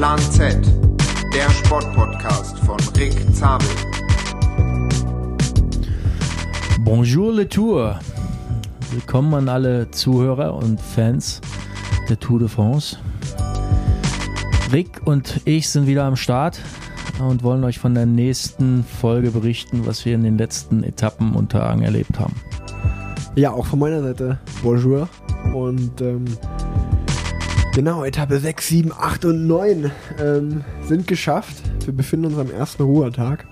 Plan Z, der Sportpodcast von Rick Zabel. Bonjour le Tour. Willkommen an alle Zuhörer und Fans der Tour de France. Rick und ich sind wieder am Start und wollen euch von der nächsten Folge berichten, was wir in den letzten Etappen und Tagen erlebt haben. Ja, auch von meiner Seite. Bonjour. Und ähm, genau, Etappe 6, 7, 8 und 9 ähm, sind geschafft. Wir befinden uns am ersten Ruhetag.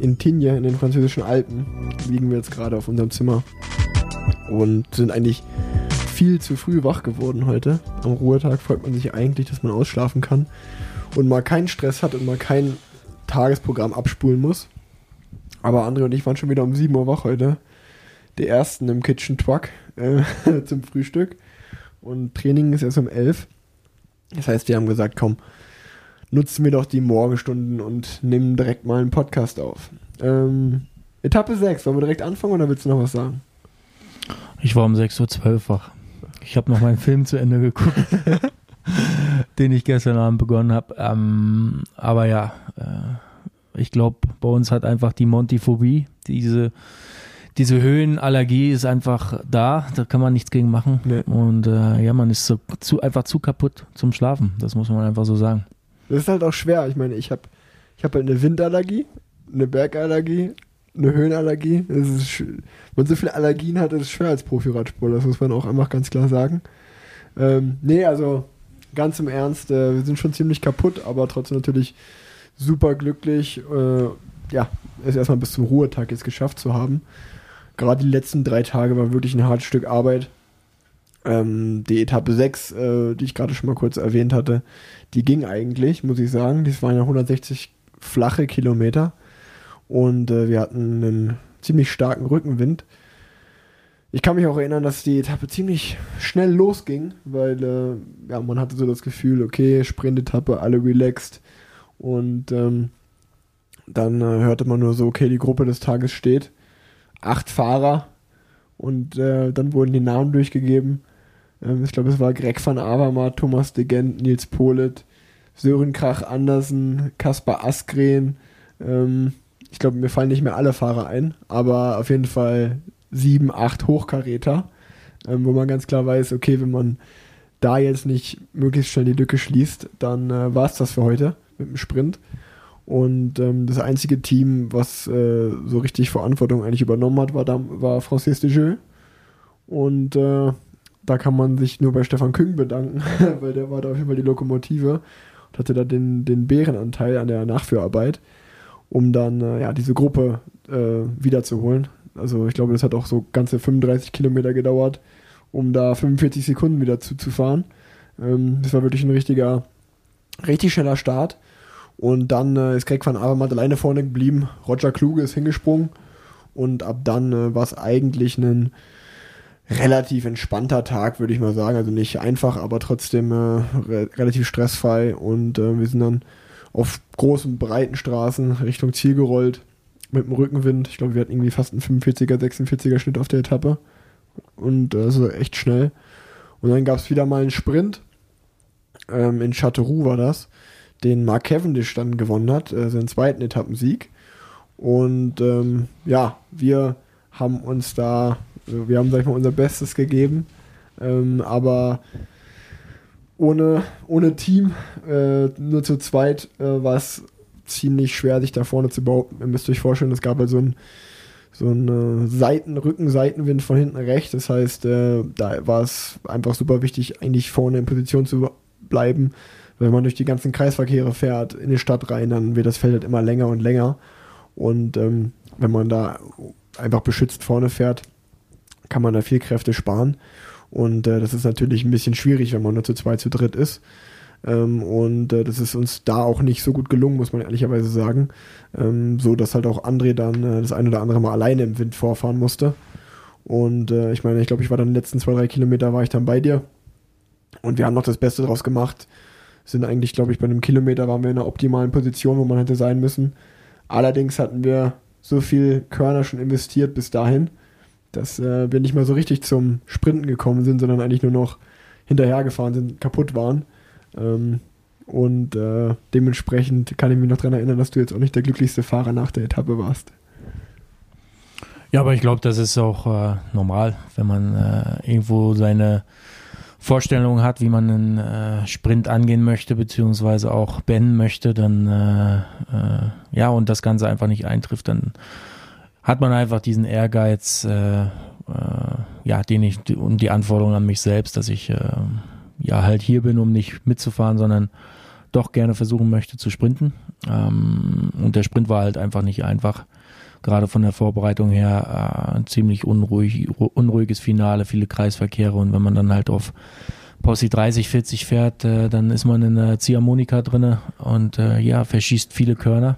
In Tignes, in den französischen Alpen, liegen wir jetzt gerade auf unserem Zimmer. Und sind eigentlich viel zu früh wach geworden heute. Am Ruhetag freut man sich eigentlich, dass man ausschlafen kann und mal keinen Stress hat und mal kein Tagesprogramm abspulen muss. Aber André und ich waren schon wieder um 7 Uhr wach heute. Die ersten im Kitchen Truck äh, zum Frühstück. Und Training ist erst um 11. Das heißt, wir haben gesagt, komm, nutzen wir doch die Morgenstunden und nehmen direkt mal einen Podcast auf. Ähm, Etappe 6, wollen wir direkt anfangen oder willst du noch was sagen? Ich war um 6.12 Uhr wach. Ich habe noch meinen Film zu Ende geguckt, den ich gestern Abend begonnen habe. Ähm, aber ja, äh, ich glaube, bei uns hat einfach die Montiphobie, diese, diese Höhenallergie ist einfach da, da kann man nichts gegen machen. Nee. Und äh, ja, man ist so, zu, einfach zu kaputt zum Schlafen, das muss man einfach so sagen. Das ist halt auch schwer. Ich meine, ich habe ich hab halt eine Windallergie, eine Bergallergie, eine Höhenallergie. Das ist, wenn man so viele Allergien hat, ist es schwer als Profi-Radsportler. Das muss man auch einfach ganz klar sagen. Ähm, nee, also ganz im Ernst, äh, wir sind schon ziemlich kaputt, aber trotzdem natürlich super glücklich, äh, ja, es erstmal bis zum Ruhetag jetzt geschafft zu haben. Gerade die letzten drei Tage war wirklich ein hartes Stück Arbeit. Ähm, die Etappe 6, äh, die ich gerade schon mal kurz erwähnt hatte, die ging eigentlich, muss ich sagen. Das waren ja 160 flache Kilometer. Und äh, wir hatten einen ziemlich starken Rückenwind. Ich kann mich auch erinnern, dass die Etappe ziemlich schnell losging, weil äh, ja, man hatte so das Gefühl, okay, Sprintetappe, alle relaxed. Und ähm, dann äh, hörte man nur so, okay, die Gruppe des Tages steht. Acht Fahrer. Und äh, dann wurden die Namen durchgegeben. Ähm, ich glaube, es war Greg van Avermaet, Thomas de Gent, Nils Polet, Sören Krach Andersen, Kaspar Askren. Ähm, ich glaube, mir fallen nicht mehr alle Fahrer ein, aber auf jeden Fall sieben, acht Hochkaräter, ähm, wo man ganz klar weiß, okay, wenn man da jetzt nicht möglichst schnell die Lücke schließt, dann äh, war es das für heute mit dem Sprint. Und ähm, das einzige Team, was äh, so richtig Verantwortung eigentlich übernommen hat, war, Dam- war Francis de Jeux. Und äh, da kann man sich nur bei Stefan Küng bedanken, weil der war da auf jeden Fall die Lokomotive und hatte da den, den Bärenanteil an der Nachführarbeit, um dann äh, ja, diese Gruppe äh, wiederzuholen. Also ich glaube, das hat auch so ganze 35 Kilometer gedauert, um da 45 Sekunden wieder zuzufahren. Ähm, das war wirklich ein richtiger, richtig schneller Start. Und dann äh, ist Greg van Avermaet alleine vorne geblieben. Roger Kluge ist hingesprungen. Und ab dann äh, war es eigentlich ein relativ entspannter Tag, würde ich mal sagen. Also nicht einfach, aber trotzdem äh, re relativ stressfrei. Und äh, wir sind dann auf großen, breiten Straßen Richtung Ziel gerollt mit dem Rückenwind. Ich glaube, wir hatten irgendwie fast einen 45er, 46er Schnitt auf der Etappe. Und äh, das war echt schnell. Und dann gab es wieder mal einen Sprint. Ähm, in Châteauroux war das, den Mark Cavendish dann gewonnen hat, äh, seinen zweiten Etappensieg. Und ähm, ja, wir haben uns da, äh, wir haben, sag ich mal, unser Bestes gegeben. Ähm, aber ohne, ohne Team, äh, nur zu zweit, äh, war es ziemlich schwer, sich da vorne zu behaupten. Ihr müsst euch vorstellen, es gab halt so ein so ein Seiten, Rücken-Seitenwind von hinten rechts. Das heißt, äh, da war es einfach super wichtig, eigentlich vorne in Position zu bleiben. Wenn man durch die ganzen Kreisverkehre fährt, in die Stadt rein, dann wird das Feld halt immer länger und länger. Und ähm, wenn man da einfach beschützt vorne fährt, kann man da viel Kräfte sparen. Und äh, das ist natürlich ein bisschen schwierig, wenn man nur zu zweit, zu dritt ist. Ähm, und äh, das ist uns da auch nicht so gut gelungen, muss man ehrlicherweise sagen. Ähm, so dass halt auch André dann äh, das ein oder andere Mal alleine im Wind vorfahren musste. Und äh, ich meine, ich glaube, ich war dann die letzten zwei, drei Kilometer war ich dann bei dir. Und wir haben noch das Beste draus gemacht. Sind eigentlich, glaube ich, bei einem Kilometer waren wir in einer optimalen Position, wo man hätte sein müssen. Allerdings hatten wir so viel Körner schon investiert bis dahin, dass äh, wir nicht mal so richtig zum Sprinten gekommen sind, sondern eigentlich nur noch hinterhergefahren sind, kaputt waren. Ähm, Und äh, dementsprechend kann ich mich noch daran erinnern, dass du jetzt auch nicht der glücklichste Fahrer nach der Etappe warst. Ja, aber ich glaube, das ist auch äh, normal, wenn man äh, irgendwo seine Vorstellung hat, wie man einen äh, Sprint angehen möchte, beziehungsweise auch beenden möchte, dann äh, äh, ja, und das Ganze einfach nicht eintrifft, dann hat man einfach diesen Ehrgeiz, äh, äh, ja, den ich und die Anforderung an mich selbst, dass ich äh, ja halt hier bin, um nicht mitzufahren, sondern doch gerne versuchen möchte zu sprinten. Ähm, und der Sprint war halt einfach nicht einfach gerade von der Vorbereitung her äh, ein ziemlich unruhig, unruhiges Finale, viele Kreisverkehre und wenn man dann halt auf Posse 30, 40 fährt, äh, dann ist man in der Ziehharmonika drinne und äh, ja, verschießt viele Körner.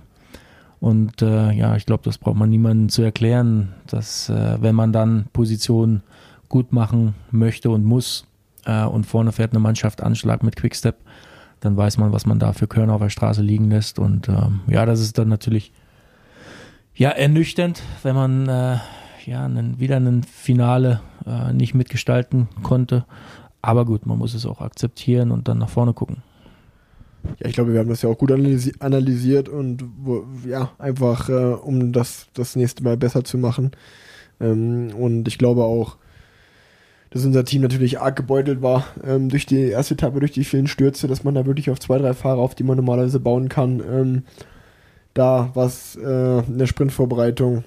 Und äh, ja, ich glaube, das braucht man niemandem zu erklären, dass äh, wenn man dann Positionen gut machen möchte und muss äh, und vorne fährt eine Mannschaft Anschlag mit Quickstep, dann weiß man, was man da für Körner auf der Straße liegen lässt. Und ähm, ja, das ist dann natürlich ja, ernüchternd, wenn man äh, ja einen, wieder ein Finale äh, nicht mitgestalten konnte. Aber gut, man muss es auch akzeptieren und dann nach vorne gucken. Ja, ich glaube, wir haben das ja auch gut analysi analysiert und wo, ja, einfach, äh, um das das nächste Mal besser zu machen. Ähm, und ich glaube auch, dass unser Team natürlich arg gebeutelt war ähm, durch die erste Etappe, durch die vielen Stürze, dass man da wirklich auf zwei, drei Fahrer, auf die man normalerweise bauen kann, ähm, da was äh, in der Sprintvorbereitung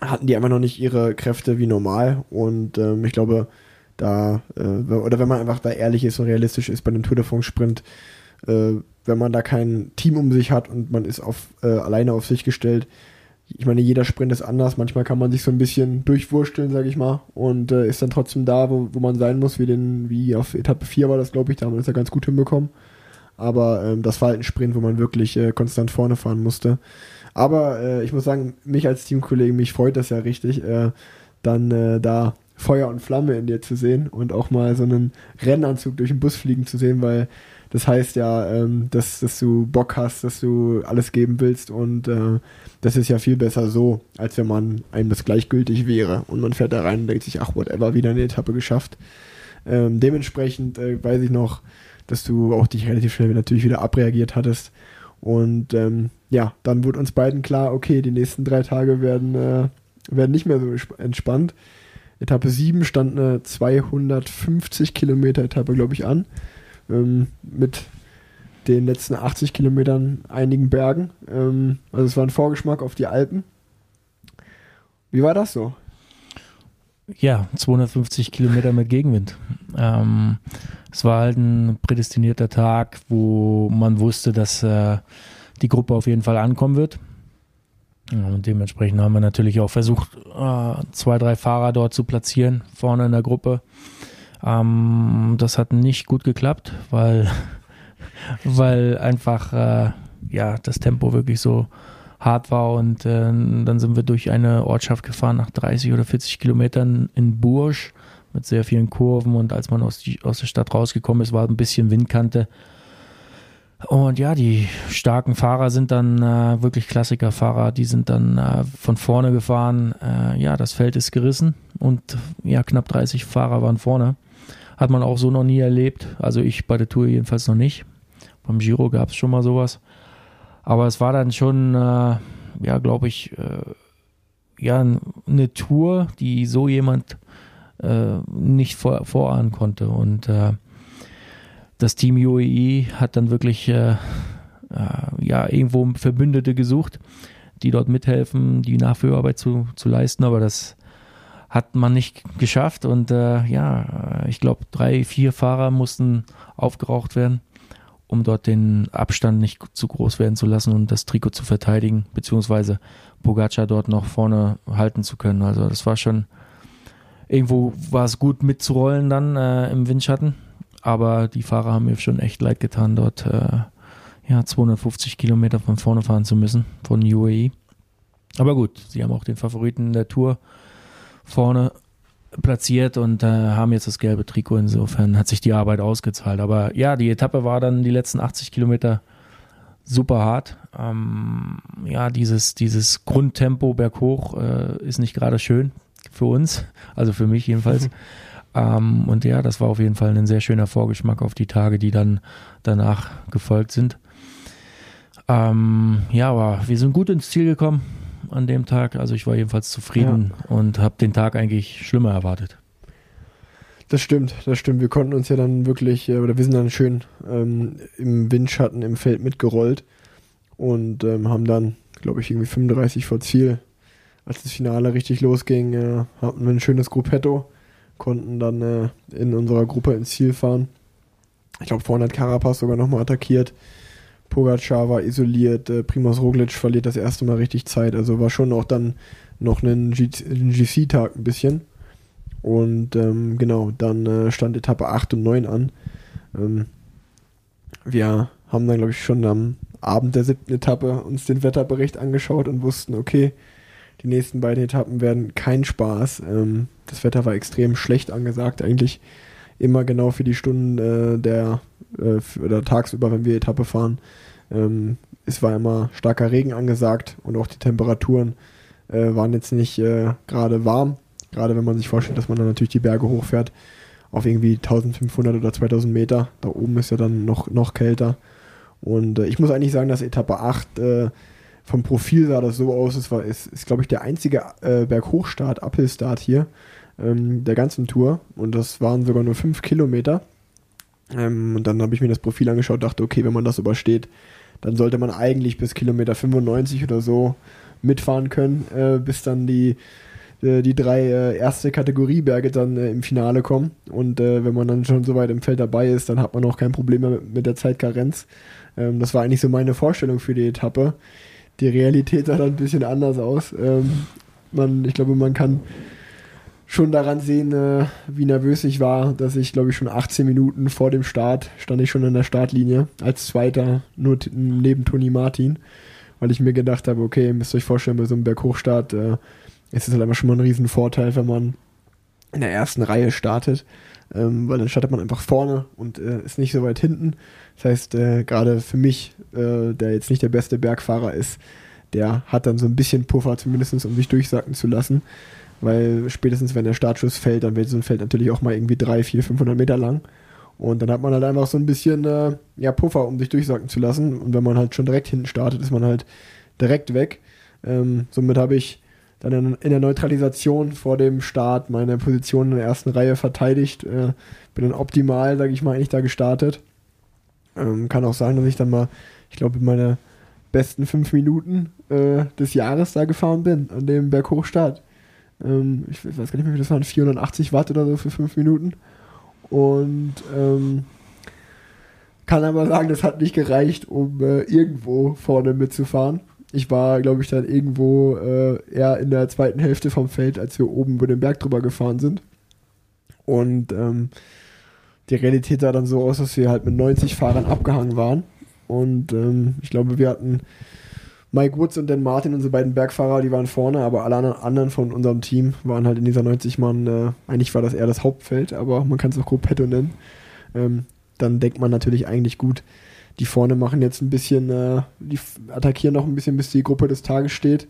hatten die einfach noch nicht ihre Kräfte wie normal und ähm, ich glaube, da, äh, oder wenn man einfach da ehrlich ist und realistisch ist bei dem Tour de France Sprint, äh, wenn man da kein Team um sich hat und man ist auf, äh, alleine auf sich gestellt, ich meine, jeder Sprint ist anders, manchmal kann man sich so ein bisschen durchwursteln, sag ich mal, und äh, ist dann trotzdem da, wo, wo man sein muss, wie, den, wie auf Etappe 4 war das, glaube ich, da haben wir das ja ganz gut hinbekommen. Aber ähm, das war halt ein Sprint, wo man wirklich äh, konstant vorne fahren musste. Aber äh, ich muss sagen, mich als Teamkollegen, mich freut das ja richtig, äh, dann äh, da Feuer und Flamme in dir zu sehen und auch mal so einen Rennanzug durch den Bus fliegen zu sehen, weil das heißt ja, ähm, dass, dass du Bock hast, dass du alles geben willst und äh, das ist ja viel besser so, als wenn man einem das gleichgültig wäre und man fährt da rein und denkt sich, ach, whatever, wieder eine Etappe geschafft. Ähm, dementsprechend äh, weiß ich noch, dass du auch dich relativ schnell natürlich wieder abreagiert hattest. Und ähm, ja, dann wurde uns beiden klar, okay, die nächsten drei Tage werden, äh, werden nicht mehr so entspannt. Etappe 7 stand eine 250 Kilometer Etappe, glaube ich, an. Ähm, mit den letzten 80 Kilometern einigen Bergen. Ähm, also es war ein Vorgeschmack auf die Alpen. Wie war das so? Ja, 250 Kilometer mit Gegenwind. Ähm, es war halt ein prädestinierter Tag, wo man wusste, dass äh, die Gruppe auf jeden Fall ankommen wird. Und dementsprechend haben wir natürlich auch versucht, äh, zwei, drei Fahrer dort zu platzieren, vorne in der Gruppe. Ähm, das hat nicht gut geklappt, weil, weil einfach äh, ja, das Tempo wirklich so hart war und äh, dann sind wir durch eine Ortschaft gefahren nach 30 oder 40 Kilometern in Bursch mit sehr vielen Kurven und als man aus, die, aus der Stadt rausgekommen ist, war ein bisschen Windkante. Und ja, die starken Fahrer sind dann äh, wirklich Klassikerfahrer, die sind dann äh, von vorne gefahren. Äh, ja, das Feld ist gerissen und ja, knapp 30 Fahrer waren vorne. Hat man auch so noch nie erlebt. Also ich bei der Tour jedenfalls noch nicht. Beim Giro gab es schon mal sowas. Aber es war dann schon, äh, ja, glaube ich, äh, ja, eine Tour, die so jemand äh, nicht vor, vorahnen konnte. Und äh, das Team UAE hat dann wirklich äh, äh, ja irgendwo Verbündete gesucht, die dort mithelfen, die Nachführarbeit zu, zu leisten, aber das hat man nicht geschafft. Und ja, ich glaube, drei, vier Fahrer mussten aufgeraucht werden, um dort den Abstand nicht zu groß werden zu lassen und das Trikot zu verteidigen, beziehungsweise Pogacar dort noch vorne halten zu können. Also das war schon Irgendwo war es gut mitzurollen dann äh, im Windschatten, aber die Fahrer haben mir schon echt leid getan, dort äh, ja, 250 Kilometer von vorne fahren zu müssen von UAE. Aber gut, sie haben auch den Favoriten der Tour vorne platziert und äh, haben jetzt das gelbe Trikot. Insofern hat sich die Arbeit ausgezahlt. Aber ja, die Etappe war dann die letzten 80 Kilometer super hart. Ähm, ja, dieses, dieses Grundtempo berghoch äh, ist nicht gerade schön für uns, also für mich jedenfalls. Ähm, und ja, das war auf jeden Fall ein sehr schöner Vorgeschmack auf die Tage, die dann danach gefolgt sind. Ähm, ja, aber wir sind gut ins Ziel gekommen an dem Tag. Also ich war jedenfalls zufrieden ja. und habe den Tag eigentlich schlimmer erwartet. Das stimmt, das stimmt. Wir konnten uns ja dann wirklich, äh, oder wir sind dann schön ähm, im Windschatten im Feld mitgerollt und ähm, haben dann, glaube ich, irgendwie 35 vor Ziel, als das Finale richtig losging, äh, hatten wir ein schönes Gruppetto, konnten dann äh, in unserer Gruppe ins Ziel fahren. Ich glaube, vorne hat Carapaz sogar nochmal attackiert. Pogacar war isoliert, äh, Primoz Roglic verliert das erste Mal richtig Zeit, also war schon auch dann noch ein, GC-Tag ein bisschen. Und ähm, genau, dann äh, stand Etappe 8 und 9 an. Ähm, wir haben dann, glaube ich, schon am Abend der siebten Etappe uns den Wetterbericht angeschaut und wussten, okay, die nächsten beiden Etappen werden kein Spaß. Ähm, das Wetter war extrem schlecht angesagt, eigentlich immer genau für die Stunden äh, der äh, oder tagsüber, wenn wir Etappe fahren. Ähm, es war immer starker Regen angesagt und auch die Temperaturen äh, waren jetzt nicht äh, gerade warm. Gerade wenn man sich vorstellt, dass man dann natürlich die Berge hochfährt auf irgendwie 1500 oder 2000 Meter. Da oben ist ja dann noch, noch kälter. Und äh, ich muss eigentlich sagen, dass Etappe 8 äh, vom Profil sah das so aus. Es war, ist, ist glaube ich, der einzige äh, Berghochstart, Uphill-Start hier ähm, der ganzen Tour. Und das waren sogar nur 5 Kilometer. Ähm, und dann habe ich mir das Profil angeschaut, dachte, okay, wenn man das übersteht, dann sollte man eigentlich bis Kilometer 95 oder so mitfahren können, äh, bis dann die äh, die drei äh, erste Kategorieberge dann äh, im Finale kommen. Und äh, wenn man dann schon so weit im Feld dabei ist, dann hat man auch kein Problem mehr mit, mit der Zeitkarenz. Ähm, das war eigentlich so meine Vorstellung für die Etappe. Die Realität sah dann ein bisschen anders aus. Ähm, man, ich glaube, man kann schon daran sehen, äh, wie nervös ich war, dass ich, glaube ich, schon 18 Minuten vor dem Start stand ich schon in der Startlinie als Zweiter, nur neben Toni Martin, weil ich mir gedacht habe, okay, ihr müsst euch vorstellen, bei so einem Berghochstart äh, es ist halt einfach schon mal ein riesen Vorteil, wenn man in der ersten Reihe startet, ähm, weil dann startet man einfach vorne und äh, ist nicht so weit hinten. Das heißt, äh, gerade für mich, äh, der jetzt nicht der beste Bergfahrer ist, der hat dann so ein bisschen Puffer, zumindest um sich durchsacken zu lassen, weil spätestens wenn der Startschuss fällt, dann wird so ein Feld natürlich auch mal irgendwie 3, 4, 500 Meter lang. Und dann hat man halt einfach so ein bisschen äh, ja, Puffer, um sich durchsacken zu lassen. Und wenn man halt schon direkt hinten startet, ist man halt direkt weg. Ähm, somit habe ich dann in, der Neutralisation vor dem Start meine Position in der ersten Reihe verteidigt. Äh, bin dann optimal, sage ich mal, eigentlich da gestartet. Ähm, kann auch sagen, dass ich dann mal, ich glaube, meine besten fünf Minuten äh, des Jahres da gefahren bin, an dem Berghochstart. Ähm, ich weiß gar nicht mehr, wie das waren, 480 Watt oder so für fünf Minuten. Und ähm, kann aber sagen, das hat nicht gereicht, um äh, irgendwo vorne mitzufahren. Ich war, glaube ich, dann irgendwo äh, eher in der zweiten Hälfte vom Feld, als wir oben über den Berg drüber gefahren sind. Und ähm, die Realität sah dann so aus, dass wir halt mit 90 Fahrern abgehangen waren. Und ähm, ich glaube, wir hatten Mike Woods und Dan Martin, unsere beiden Bergfahrer, die waren vorne, aber alle anderen von unserem Team waren halt in dieser 90-Mann, äh, eigentlich war das eher das Hauptfeld, aber man kann es auch Gruppetto nennen. Ähm, dann denkt man natürlich eigentlich gut, die vorne machen jetzt ein bisschen, äh, die attackieren noch ein bisschen, bis die Gruppe des Tages steht.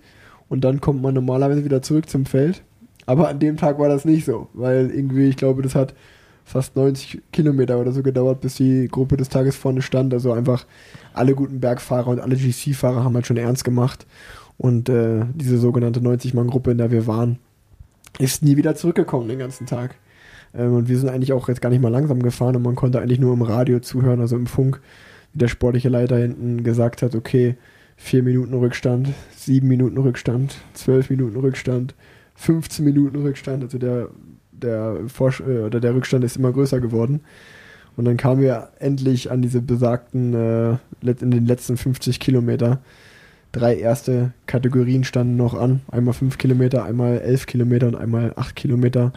Und dann kommt man normalerweise wieder zurück zum Feld. Aber an dem Tag war das nicht so, weil irgendwie, ich glaube, das hat fast 90 Kilometer oder so gedauert, bis die Gruppe des Tages vorne stand. Also einfach alle guten Bergfahrer und alle GC-Fahrer haben halt schon ernst gemacht. Und äh, diese sogenannte 90-Mann-Gruppe, in der wir waren, ist nie wieder zurückgekommen den ganzen Tag. Ähm, und wir sind eigentlich auch jetzt gar nicht mal langsam gefahren und man konnte eigentlich nur im Radio zuhören, also im Funk, der sportliche Leiter hinten gesagt hat, okay, vier Minuten Rückstand, sieben Minuten Rückstand, zwölf Minuten Rückstand, 15 Minuten Rückstand, also der, der, Vorsch äh, oder der Rückstand ist immer größer geworden. Und dann kamen wir endlich an diese besagten, äh, in den letzten 50 Kilometer. Drei erste Kategorien standen noch an. Einmal 5 Kilometer, einmal 11 Kilometer und einmal 8 Kilometer.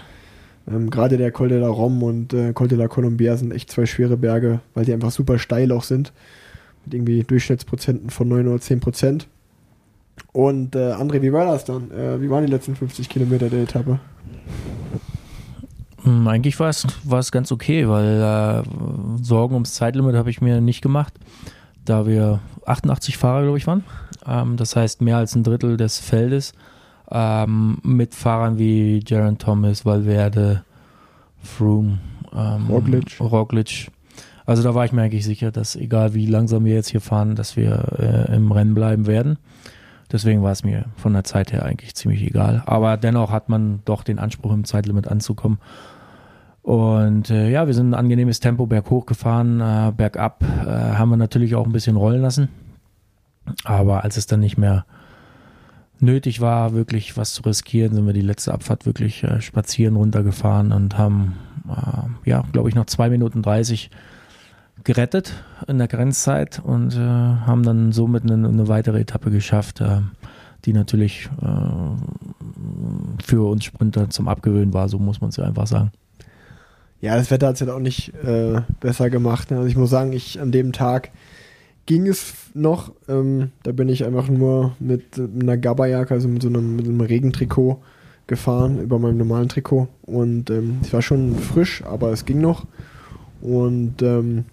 Ähm, Gerade der Col de la Rom und äh, Col de la Colombia sind echt zwei schwere Berge, weil die einfach super steil auch sind. Mit irgendwie Durchschnittsprozenten von 9 oder 10 Prozent. Und äh, André, wie war das dann? Äh, wie waren die letzten 50 Kilometer der Etappe? Hm, eigentlich war es, war es ganz okay, weil äh, Sorgen ums Zeitlimit habe ich mir nicht gemacht, da wir 88 Fahrer, glaube ich, waren. Ähm, das heißt mehr als ein Drittel des Feldes ähm, mit Fahrern wie Jaron Thomas, Valverde, Froome, ähm, Roglic. Roglic. Also da war ich mir eigentlich sicher, dass egal wie langsam wir jetzt hier fahren, dass wir äh, im Rennen bleiben werden. Deswegen war es mir von der Zeit her eigentlich ziemlich egal. Aber dennoch hat man doch den Anspruch, im Zeitlimit anzukommen. Und äh, ja, wir sind ein angenehmes Tempo berghoch gefahren, äh, bergab äh, haben wir natürlich auch ein bisschen rollen lassen. Aber als es dann nicht mehr nötig war, wirklich was zu riskieren, sind wir die letzte Abfahrt wirklich äh, spazieren runtergefahren und haben, äh, ja, glaube ich, noch zwei Minuten dreißig gerettet in der Grenzzeit und äh, haben dann somit eine, eine weitere Etappe geschafft, äh, die natürlich äh, für uns Sprinter zum Abgewöhnen war, so muss man es ja einfach sagen. Ja, das Wetter hat es ja auch nicht äh, besser gemacht. Ne? Also ich muss sagen, ich an dem Tag ging es noch. Ähm, da bin ich einfach nur mit einer Gabberjacke, also mit so einem, mit einem Regentrikot gefahren, über meinem normalen Trikot. Und ähm, es war schon frisch, aber es ging noch. Und ähm,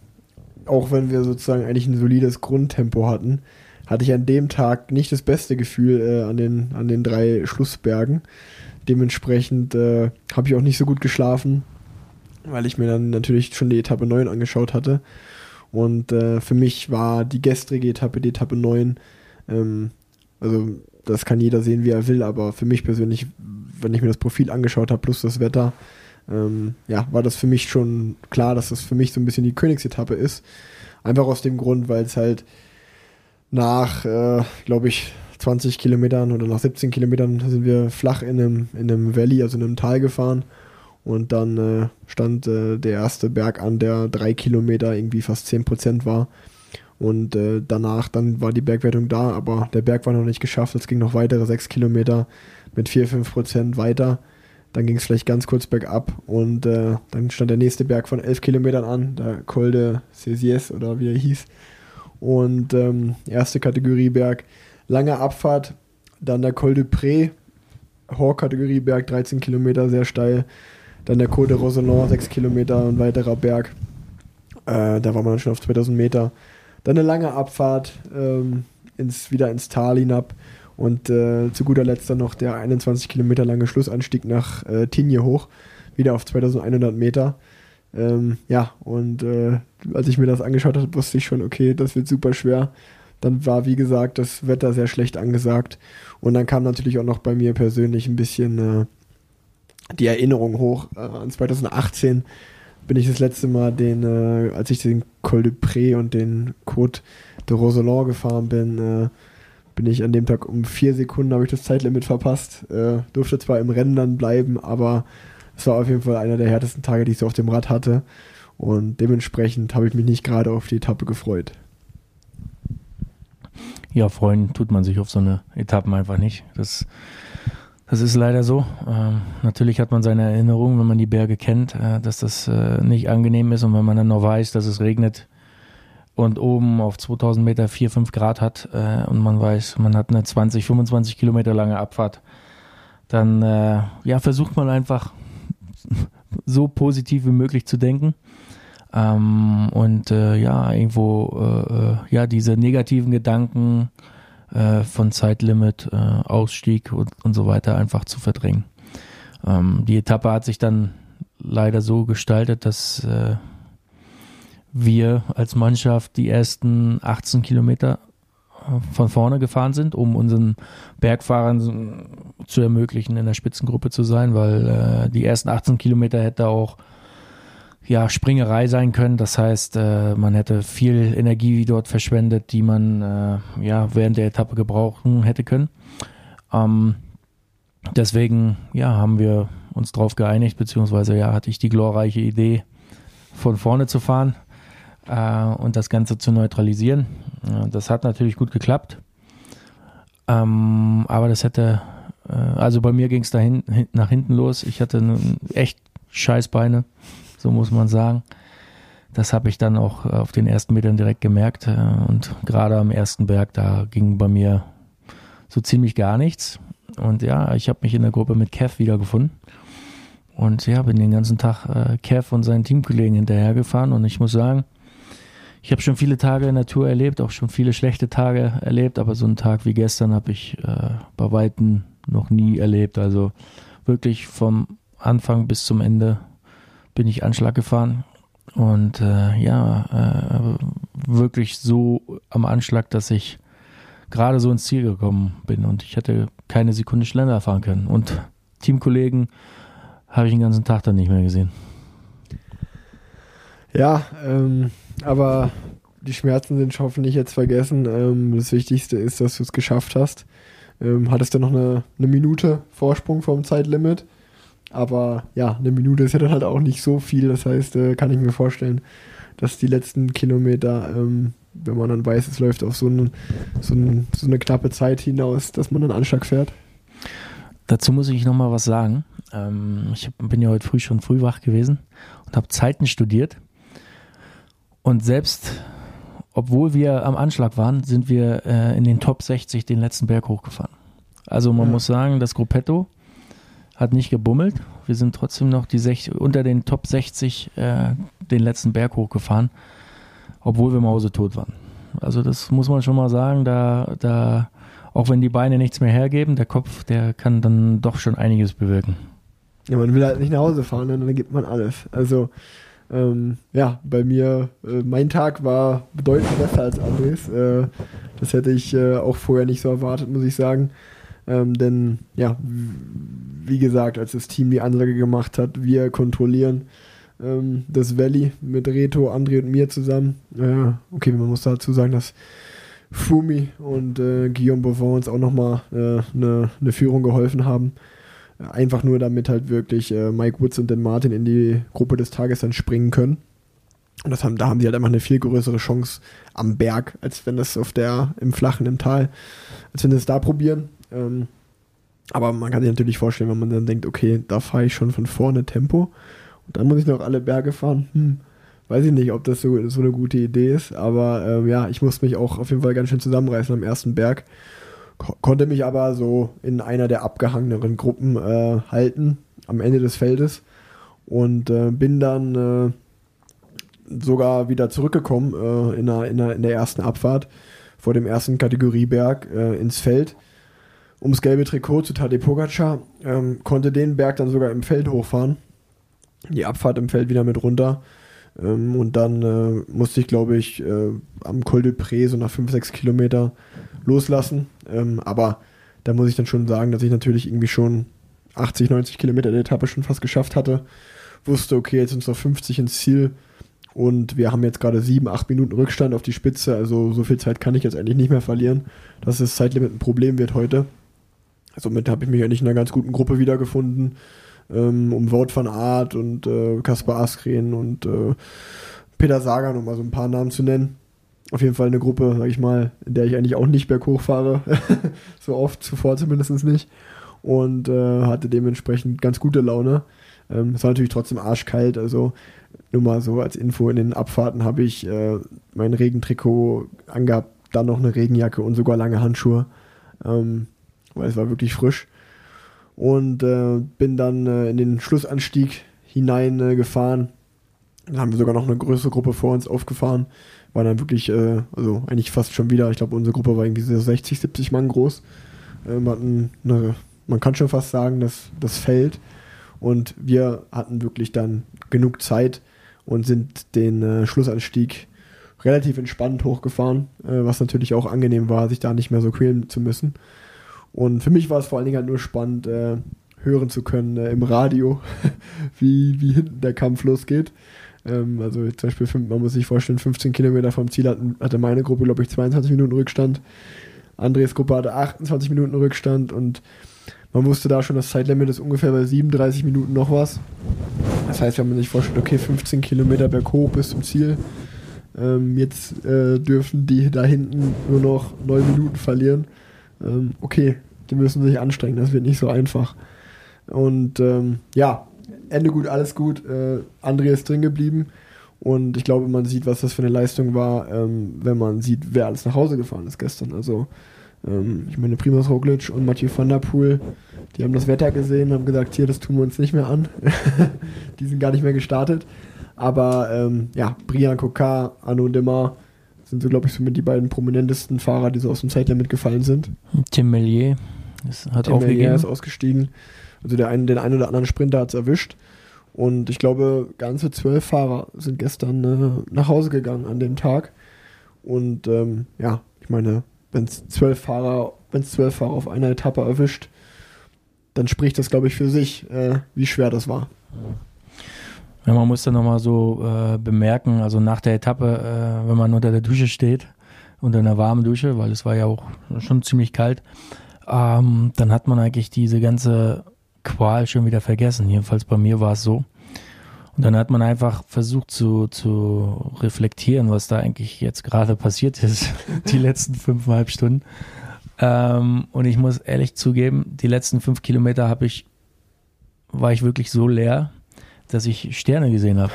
auch wenn wir sozusagen eigentlich ein solides Grundtempo hatten, hatte ich an dem Tag nicht das beste Gefühl äh, an, den, an den drei Schlussbergen. Dementsprechend äh, habe ich auch nicht so gut geschlafen, weil ich mir dann natürlich schon die Etappe 9 angeschaut hatte. Und äh, für mich war die gestrige Etappe, die Etappe 9, ähm, also das kann jeder sehen, wie er will, aber für mich persönlich, wenn ich mir das Profil angeschaut habe, plus das Wetter, ähm, ja, war das für mich schon klar, dass das für mich so ein bisschen die Königsetappe ist. Einfach aus dem Grund, weil es halt nach, äh, glaube ich, 20 Kilometern oder nach 17 Kilometern sind wir flach in einem, in einem Valley, also in einem Tal gefahren. Und dann äh, stand äh, der erste Berg an, der drei Kilometer irgendwie fast 10 Prozent war. Und äh, danach dann war die Bergwertung da, aber der Berg war noch nicht geschafft. Es ging noch weitere sechs Kilometer mit 4, 5 Prozent weiter. Dann ging es vielleicht ganz kurz bergab und äh, dann stand der nächste Berg von 11 Kilometern an, der Col de Césiès oder wie er hieß. Und ähm, erste Kategorie Berg, lange Abfahrt, dann der Col de Pré, Horkategorie Berg, 13 Kilometer, sehr steil. Dann der Col de Roseland, 6 Kilometer, ein weiterer Berg. Äh, da war man dann schon auf 2000 Meter. Dann eine lange Abfahrt, ähm, ins, wieder ins Tal hinab. Und äh, zu guter Letzt dann noch der 21 Kilometer lange Schlussanstieg nach äh, Tinje hoch, wieder auf 2100 Meter. Ähm, ja, und äh, als ich mir das angeschaut habe, wusste ich schon, okay, das wird super schwer. Dann war, wie gesagt, das Wetter sehr schlecht angesagt. Und dann kam natürlich auch noch bei mir persönlich ein bisschen äh, die Erinnerung hoch. Äh, an 2018 bin ich das letzte Mal den, äh, als ich den Col de Pré und den Côte de Roseland gefahren bin, äh, bin ich an dem Tag um vier Sekunden, habe ich das Zeitlimit verpasst. Äh, durfte zwar im Rennen dann bleiben, aber es war auf jeden Fall einer der härtesten Tage, die ich so auf dem Rad hatte. Und dementsprechend habe ich mich nicht gerade auf die Etappe gefreut. Ja, freuen tut man sich auf so eine Etappe einfach nicht. Das, das ist leider so. Ähm, natürlich hat man seine Erinnerungen, wenn man die Berge kennt, äh, dass das äh, nicht angenehm ist und wenn man dann noch weiß, dass es regnet, und oben auf 2000 Meter 4, 5 Grad hat äh, und man weiß, man hat eine 20, 25 Kilometer lange Abfahrt, dann äh, ja, versucht man einfach so positiv wie möglich zu denken. Ähm, und äh, ja, irgendwo äh, äh, ja diese negativen Gedanken äh, von Zeitlimit, Ausstieg und, und so weiter einfach zu verdrängen. Ähm, die Etappe hat sich dann leider so gestaltet, dass wir als Mannschaft die ersten 18 Kilometer äh, von vorne gefahren sind, um unseren Bergfahrern zu ermöglichen, in der Spitzengruppe zu sein, weil äh, die ersten 18 Kilometer hätte auch ja, Springerei sein können. Das heißt, äh, man hätte viel Energie dort verschwendet, die man äh, ja während der Etappe gebrauchen hätte können. Ähm, deswegen ja, haben wir uns darauf geeinigt, beziehungsweise ja, hatte ich die glorreiche Idee, von vorne zu fahren äh, und das Ganze zu neutralisieren. Das hat natürlich gut geklappt. Ähm, aber das hätte, äh, also bei mir ging es da hin, nach hinten los. Ich hatte echt Scheißbeine, so muss man sagen. Das habe ich dann auch auf den ersten Metern direkt gemerkt. Äh, und gerade am ersten Berg, da ging bei mir so ziemlich gar nichts. Und ja, ich habe mich in der Gruppe mit Kev wiedergefunden. Und ja, bin den ganzen Tag äh, Kev und seinen Teamkollegen hinterhergefahren. Und ich muss sagen, ich habe schon viele Tage in der Tour erlebt, auch schon viele schlechte Tage erlebt, aber so einen Tag wie gestern habe ich äh, bei Weitem noch nie erlebt. Also wirklich vom Anfang bis zum Ende bin ich Anschlag gefahren und äh, ja, äh, wirklich so am Anschlag, dass ich gerade so ins Ziel gekommen bin und ich hätte keine Sekunde schneller fahren können. Und Teamkollegen habe ich den ganzen Tag dann nicht mehr gesehen. Ja, ähm, aber die Schmerzen sind hoffentlich jetzt vergessen. Ähm, das Wichtigste ist, dass du es geschafft hast. Ähm, hattest du noch eine, eine Minute Vorsprung vom Zeitlimit. Aber ja, eine Minute ist ja dann halt auch nicht so viel. Das heißt, äh, kann ich mir vorstellen, dass die letzten Kilometer, ähm, wenn man dann weiß, es läuft auf so, einen, so, einen, so eine knappe Zeit hinaus, dass man dann Anschlag fährt. Dazu muss ich nochmal was sagen. Ähm, ich bin ja heute früh schon früh wach gewesen und habe Zeiten studiert. Und selbst obwohl wir am Anschlag waren, sind wir äh, in den Top 60 den letzten Berg hochgefahren. Also man ja. muss sagen, das Gruppetto hat nicht gebummelt. Wir sind trotzdem noch die 60, unter den Top 60 äh, den letzten Berg hochgefahren, obwohl wir mausetot waren. Also das muss man schon mal sagen, da, da, auch wenn die Beine nichts mehr hergeben, der Kopf, der kann dann doch schon einiges bewirken. Ja, man will halt nicht nach Hause fahren, dann gibt man alles. Also ähm, ja, bei mir, äh, mein Tag war bedeutend besser als Andres. Äh, das hätte ich äh, auch vorher nicht so erwartet, muss ich sagen. Ähm, denn ja, wie gesagt, als das Team die Ansage gemacht hat, wir kontrollieren ähm, das Valley mit Reto, André und mir zusammen. okay, man muss dazu sagen, dass Fumi und äh, Guillaume Bovon uns auch nochmal eine äh, ne Führung geholfen haben. Einfach nur, damit halt wirklich äh, Mike Woods und Dan Martin in die Gruppe des Tages dann springen können. Und das haben, da haben sie halt einfach eine viel größere Chance am Berg, als wenn das auf der, im Flachen, im Tal, als wenn sie es da probieren. Ähm, aber man kann sich natürlich vorstellen, wenn man dann denkt, okay, da fahre ich schon von vorne Tempo und dann muss ich noch alle Berge fahren. Hm, weiß ich nicht, ob das so, so eine gute Idee ist, aber ähm, ja, ich muss mich auch auf jeden Fall ganz schön zusammenreißen am ersten Berg konnte mich aber so in einer der abgehangeneren Gruppen äh, halten am Ende des Feldes und äh, bin dann äh, sogar wieder zurückgekommen äh, in, der, in, der, in der ersten Abfahrt vor dem ersten Kategorieberg äh, ins Feld. Ums gelbe Trikot zu Tadej Pogacar, ähm, konnte den Berg dann sogar im Feld hochfahren, die Abfahrt im Feld wieder mit runter. Ähm, und dann äh, musste ich glaube ich am Col de Pré so nach 5, 6 Kilometer loslassen. Ähm, aber da muss ich dann schon sagen, dass ich natürlich irgendwie schon 80, 90 Kilometer der Etappe schon fast geschafft hatte. Wusste, okay, jetzt sind es noch 50 ins Ziel. Und wir haben jetzt gerade 7, 8 Minuten Rückstand auf die Spitze. Also so viel Zeit kann ich jetzt eigentlich nicht mehr verlieren, dass das Zeitlimit ein Problem wird heute. Somit habe ich mich eigentlich in einer ganz guten Gruppe wiedergefunden. Ähm, um Wout van Aert und äh, Kaspar Askren und äh, Peter Sagan, um mal so ein paar Namen zu nennen auf jeden Fall eine Gruppe, sag ich mal, in der ich eigentlich auch nicht berghoch fahre. so oft, zuvor zumindest nicht. Und äh, hatte dementsprechend ganz gute Laune. Ähm, es war natürlich trotzdem arschkalt, also nur mal so als Info, in den Abfahrten habe ich äh, mein Regentrikot angehabt, dann noch eine Regenjacke und sogar lange Handschuhe, ähm, weil es war wirklich frisch. Und äh, bin dann äh, in den Schlussanstieg hinein äh. Dann haben wir sogar noch eine größere Gruppe vor uns aufgefahren war dann wirklich, äh, also eigentlich fast schon wieder, ich glaube, unsere Gruppe war irgendwie so 60, 70 Mann groß. Ähm, hatten eine, man kann schon fast sagen, dass das Feld. Und wir hatten wirklich dann genug Zeit und sind den äh, Schlussanstieg relativ entspannt hochgefahren, äh, was natürlich auch angenehm war, sich da nicht mehr so quälen zu müssen. Und für mich war es vor allen Dingen halt nur spannend, äh, hören zu können äh, im Radio, wie, wie hinten der Kampf losgeht. Ähm, also zum Beispiel, man muss sich vorstellen, 15 Kilometer vom Ziel hatten, hatte meine Gruppe, glaube ich, 22 Minuten Rückstand. Andres Gruppe hatte 28 Minuten Rückstand und man wusste da schon, das Zeitlimit ist ungefähr bei 37 Minuten noch was. Das heißt, wenn man sich vorstellt, okay, 15 Kilometer berghoch bis zum Ziel, ähm, jetzt äh, dürfen die da hinten nur noch 9 Minuten verlieren. Ähm, okay, die müssen sich anstrengen, das wird nicht so einfach. Und ähm, ja, Ende gut, alles gut. Äh, André ist drin geblieben. Und ich glaube, man sieht, was das für eine Leistung war, ähm, wenn man sieht, wer alles nach Hause gefahren ist gestern. Also, ähm, ich meine, Primus Roglic und Mathieu van der Poel, die haben das Wetter gesehen, haben gesagt, hier, das tun wir uns nicht mehr an. die sind gar nicht mehr gestartet. Aber ähm, ja, Brian Kokar, Arno Demar sind so, glaube ich, somit die beiden prominentesten Fahrer, die so aus dem Zeitlimit gefallen sind. Tim Mellier hat Tim aufgegeben. Mellier ist ausgestiegen. Also der einen, den einen oder anderen Sprinter hat es erwischt. Und ich glaube, ganze zwölf Fahrer sind gestern äh, nach Hause gegangen an dem Tag. Und ähm, ja, ich meine, wenn es zwölf Fahrer, wenn es zwölf Fahrer auf einer Etappe erwischt, dann spricht das, glaube ich, für sich, äh, wie schwer das war. Ja, man muss dann nochmal so äh, bemerken, also nach der Etappe, äh, wenn man unter der Dusche steht, unter einer warmen Dusche, weil es war ja auch schon ziemlich kalt, ähm, dann hat man eigentlich diese ganze Qual schon wieder vergessen. Jedenfalls bei mir war es so. Und dann hat man einfach versucht zu, zu reflektieren, was da eigentlich jetzt gerade passiert ist, die letzten fünfeinhalb Stunden. Ähm, und ich muss ehrlich zugeben, die letzten fünf Kilometer habe ich, war ich wirklich so leer, dass ich Sterne gesehen habe.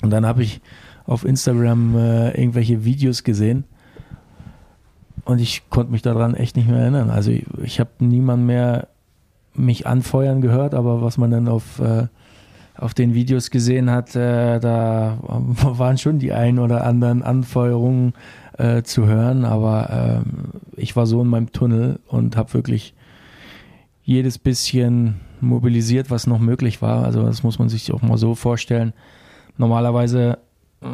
Und dann habe ich auf Instagram äh, irgendwelche Videos gesehen und ich konnte mich daran echt nicht mehr erinnern. Also ich, ich habe niemand mehr mich anfeuern gehört, aber was man dann auf, äh, auf den Videos gesehen hat, äh, da waren schon die ein oder anderen Anfeuerungen äh, zu hören, aber ähm, ich war so in meinem Tunnel und habe wirklich jedes bisschen mobilisiert, was noch möglich war. Also das muss man sich auch mal so vorstellen. Normalerweise äh,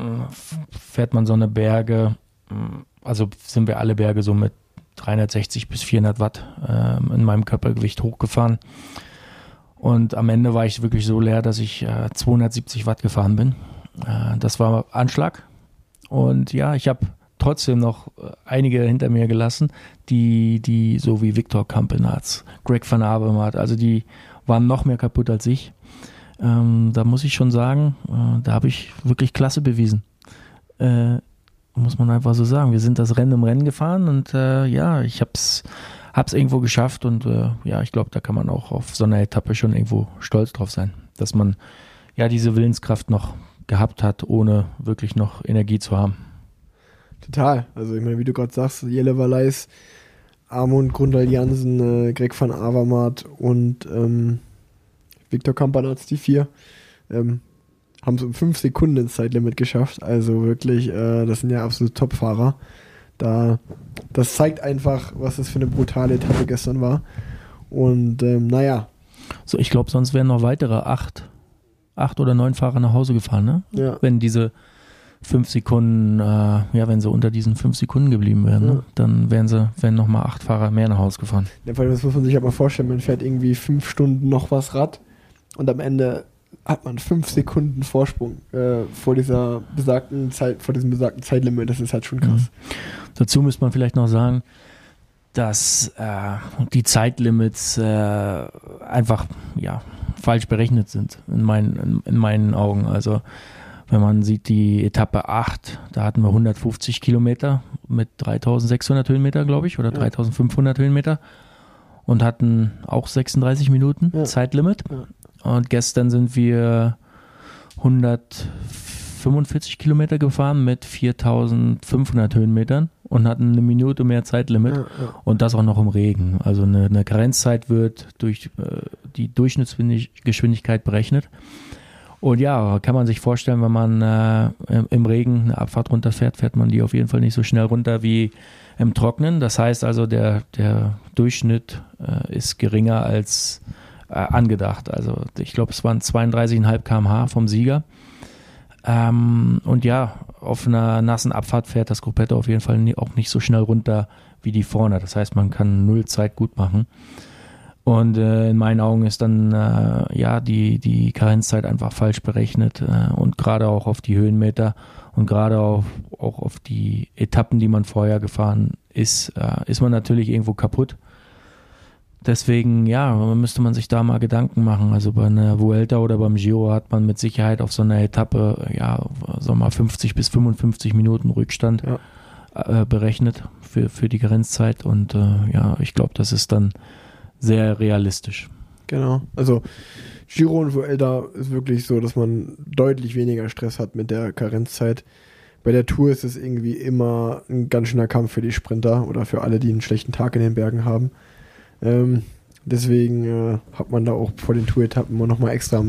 fährt man so eine Berge, äh, also sind wir alle Berge so mit 360 bis 400 Watt äh, in meinem Körpergewicht hochgefahren. Und am Ende war ich wirklich so leer, dass ich äh, 270 Watt gefahren bin. Äh, das war Anschlag. Und ja, ich habe trotzdem noch äh, einige hinter mir gelassen, die, die so wie Viktor Kampenarz, Greg van Avermaet, also die waren noch mehr kaputt als ich. Ähm, da muss ich schon sagen, äh, da habe ich wirklich Klasse bewiesen. Muss man einfach so sagen. Wir sind das Rennen im Rennen gefahren und äh, ja, ich hab's, hab's irgendwo geschafft und äh, ja, ich glaube, da kann man auch auf so einer Etappe schon irgendwo stolz drauf sein, dass man ja diese Willenskraft noch gehabt hat, ohne wirklich noch Energie zu haben. Total. Also ich meine, wie du gerade sagst, Jelle Valais, Armund Grundal Jansen, äh, Greg van Avermaet und ähm, Viktor Kampanatz, die vier, ähm, haben es um fünf Sekunden ins Zeitlimit geschafft. Also wirklich, äh, das sind ja absolute Top-Fahrer. Da, das zeigt einfach, was das für eine brutale Etappe gestern war. Und ähm, naja. So, ich glaube, sonst wären noch weitere acht, acht oder neun Fahrer nach Hause gefahren, ne? Ja. Wenn diese fünf Sekunden, äh, ja, wenn sie unter diesen fünf Sekunden geblieben wären, Ja. ne? dann wären sie, wären nochmal acht Fahrer mehr nach Hause gefahren. Ja, vor allem, das muss man sich mal vorstellen, man fährt irgendwie fünf Stunden noch was Rad und am Ende hat man fünf Sekunden Vorsprung äh, vor dieser besagten Zeit, vor diesem besagten Zeitlimit. Das ist halt schon krass. Dazu müsste man vielleicht noch sagen, dass äh, die Zeitlimits äh, einfach ja, falsch berechnet sind in meinen, in, in meinen Augen. Also wenn man sieht die Etappe 8, da hatten wir 150 Kilometer mit 3600 Höhenmeter, glaube ich, oder Ja. 3500 Höhenmeter und hatten auch 36 Minuten Ja. Zeitlimit. Ja. Und gestern sind wir 145 Kilometer gefahren mit 4500 Höhenmetern und hatten eine Minute mehr Zeitlimit Ja, ja. und das auch noch im Regen. Also eine, eine Karenzzeit wird durch äh, die Durchschnittsgeschwindigkeit berechnet. Und ja, kann man sich vorstellen, wenn man äh, im- Regen eine Abfahrt runterfährt, fährt man die auf jeden Fall nicht so schnell runter wie im Trocknen. Das heißt also, der, der Durchschnitt äh, ist geringer als äh, angedacht. Also ich glaube, es waren 32,5 km/h vom Sieger. Ähm, und ja, auf einer nassen Abfahrt fährt das Gruppetto auf jeden Fall auch nicht so schnell runter wie die vorne. Das heißt, man kann null Zeit gut machen. Und äh, in meinen Augen ist dann äh, ja die, die Karenzzeit einfach falsch berechnet äh, und gerade auch auf die Höhenmeter und gerade auch, auch auf die Etappen, die man vorher gefahren ist, äh, ist man natürlich irgendwo kaputt. Deswegen, ja, müsste man sich da mal Gedanken machen. Also bei einer Vuelta oder beim Giro hat man mit Sicherheit auf so einer Etappe, ja, sagen mal 50 bis 55 Minuten Rückstand Ja. äh, berechnet für, für die Grenzzeit. Und äh, ja, ich glaube, das ist dann sehr realistisch. Genau. Also Giro und Vuelta ist wirklich so, dass man deutlich weniger Stress hat mit der Karenzzeit. Bei der Tour ist es irgendwie immer ein ganz schöner Kampf für die Sprinter oder für alle, die einen schlechten Tag in den Bergen haben. Ähm, deswegen äh, hat man da auch vor den Tour-Etappen immer nochmal extra,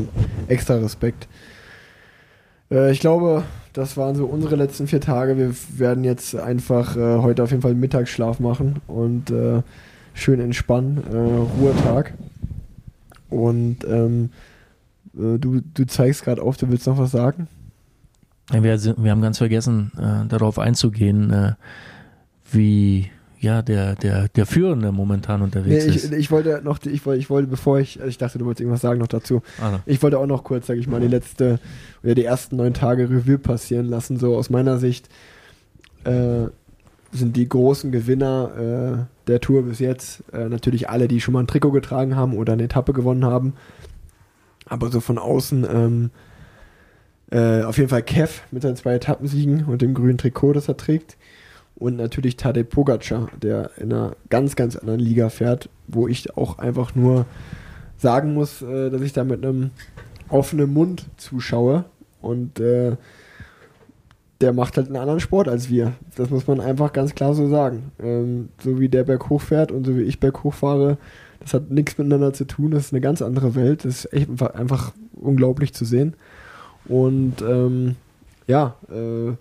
extra Respekt. Äh, ich glaube, das waren so unsere letzten vier Tage. Wir werden jetzt einfach äh, heute auf jeden Fall Mittagsschlaf machen und äh, schön entspannen, äh, Ruhetag. Und ähm, äh, du, du zeigst gerade auf, du willst noch was sagen? Wir, wir haben ganz vergessen, darauf einzugehen, wie ja, der, der, der Führende momentan unterwegs Nee, ich, ist. ich wollte noch, ich wollte, ich wollte, bevor ich, also ich dachte, du wolltest irgendwas sagen noch dazu. Also, Ich wollte auch noch kurz, sag ich mal, die letzte oder die ersten neun Tage Revue passieren lassen. So aus meiner Sicht äh, sind die großen Gewinner äh, der Tour bis jetzt äh, natürlich alle, die schon mal ein Trikot getragen haben oder eine Etappe gewonnen haben. Aber so von außen ähm, äh, auf jeden Fall Kev mit seinen zwei Etappensiegen und dem grünen Trikot, das er trägt. Und natürlich Tadej Pogacar, der in einer ganz, ganz anderen Liga fährt, wo ich auch einfach nur sagen muss, äh, dass ich da mit einem offenen Mund zuschaue. Und äh, der macht halt einen anderen Sport als wir. Das muss man einfach ganz klar so sagen. Ähm, so wie der Berg hochfährt und so wie ich Berg hochfahre, das hat nichts miteinander zu tun. Das ist eine ganz andere Welt. Das ist echt einfach, einfach unglaublich zu sehen. Und ähm, ja, äh,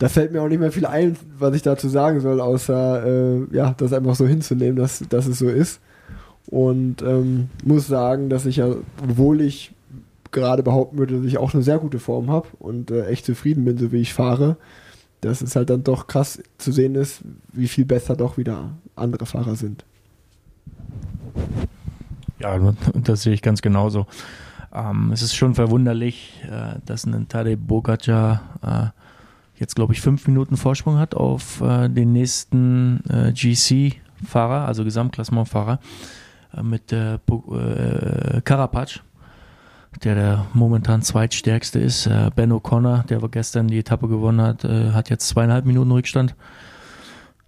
da fällt mir auch nicht mehr viel ein, was ich dazu sagen soll, außer äh, ja, das einfach so hinzunehmen, dass, dass es so ist. Und ähm, muss sagen, dass ich ja, obwohl ich gerade behaupten würde, dass ich auch eine sehr gute Form habe und äh, echt zufrieden bin, so wie ich fahre, dass es halt dann doch krass zu sehen ist, wie viel besser doch wieder andere Fahrer sind. ja, das sehe ich ganz genauso. Ähm, es ist schon verwunderlich, äh, dass ein Tadej Bogacar äh, jetzt, glaube ich, fünf Minuten Vorsprung hat auf äh, den nächsten äh, GC-Fahrer, also Gesamtklassementfahrer, äh, mit äh, äh, Karapatsch, der der momentan zweitstärkste ist. Äh, ben O'Connor, der gestern die Etappe gewonnen hat, äh, hat jetzt zweieinhalb Minuten Rückstand.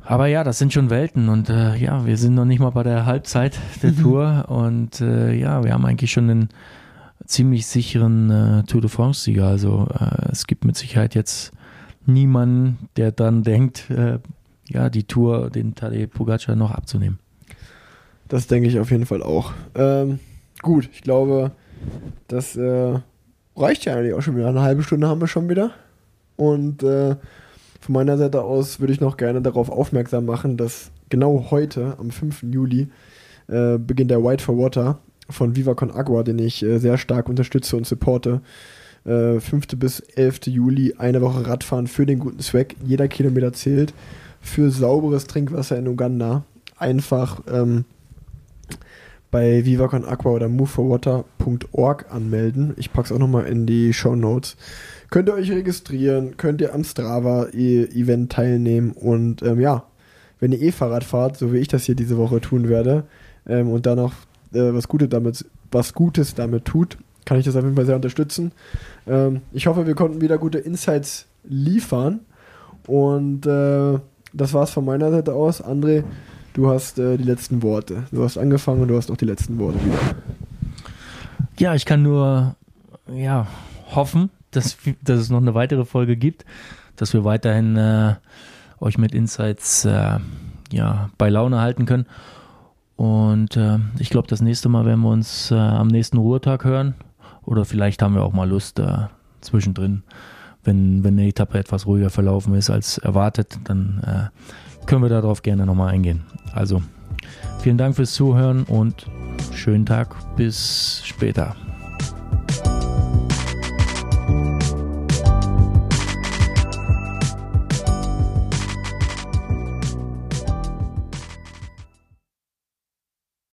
Aber ja, das sind schon Welten und ja, wir sind noch nicht mal bei der Halbzeit der Tour und ja, wir haben eigentlich schon einen ziemlich sicheren Tour de France-Sieger. Also es gibt mit Sicherheit jetzt niemanden, der dann denkt, äh, ja, die Tour, den Tadej Pogacar noch abzunehmen. Das denke ich auf jeden Fall auch. Ähm, gut, ich glaube, das äh, reicht ja eigentlich auch schon wieder. Eine halbe Stunde haben wir schon wieder. Und äh, von meiner Seite aus würde ich noch gerne darauf aufmerksam machen, dass genau heute, am 5. Juli, äh, beginnt der White for Water von Viva Con Agua, den ich äh, sehr stark unterstütze und supporte. Äh, 5. bis 11. Juli, eine Woche Radfahren für den guten Zweck. Jeder Kilometer zählt. Für sauberes Trinkwasser in Uganda. Einfach ähm, bei Viva Con Aqua oder moveforwater.org anmelden. Ich packe es auch nochmal in die Show Notes. Könnt ihr euch registrieren, könnt ihr am Strava-Event teilnehmen und ähm, ja, wenn ihr eh Fahrrad fahrt, so wie ich das hier diese Woche tun werde, ähm, und dann noch äh, was, Gutes damit, was Gutes damit tut, kann ich das auf jeden Fall sehr unterstützen. Ähm, ich hoffe, wir konnten wieder gute Insights liefern und äh, das war's von meiner Seite aus. André, du hast äh, die letzten Worte. Du hast angefangen und du hast auch die letzten Worte wieder. Ja, ich kann nur ja, hoffen, dass, dass es noch eine weitere Folge gibt, dass wir weiterhin äh, euch mit Insights äh, ja, bei Laune halten können. Und äh, ich glaube, das nächste Mal werden wir uns äh, am nächsten Ruhetag hören. Oder vielleicht haben wir auch mal Lust äh, zwischendrin, wenn, wenn eine Etappe etwas ruhiger verlaufen ist als erwartet, dann äh, können wir darauf gerne nochmal eingehen. Also vielen Dank fürs Zuhören und schönen Tag. Bis später.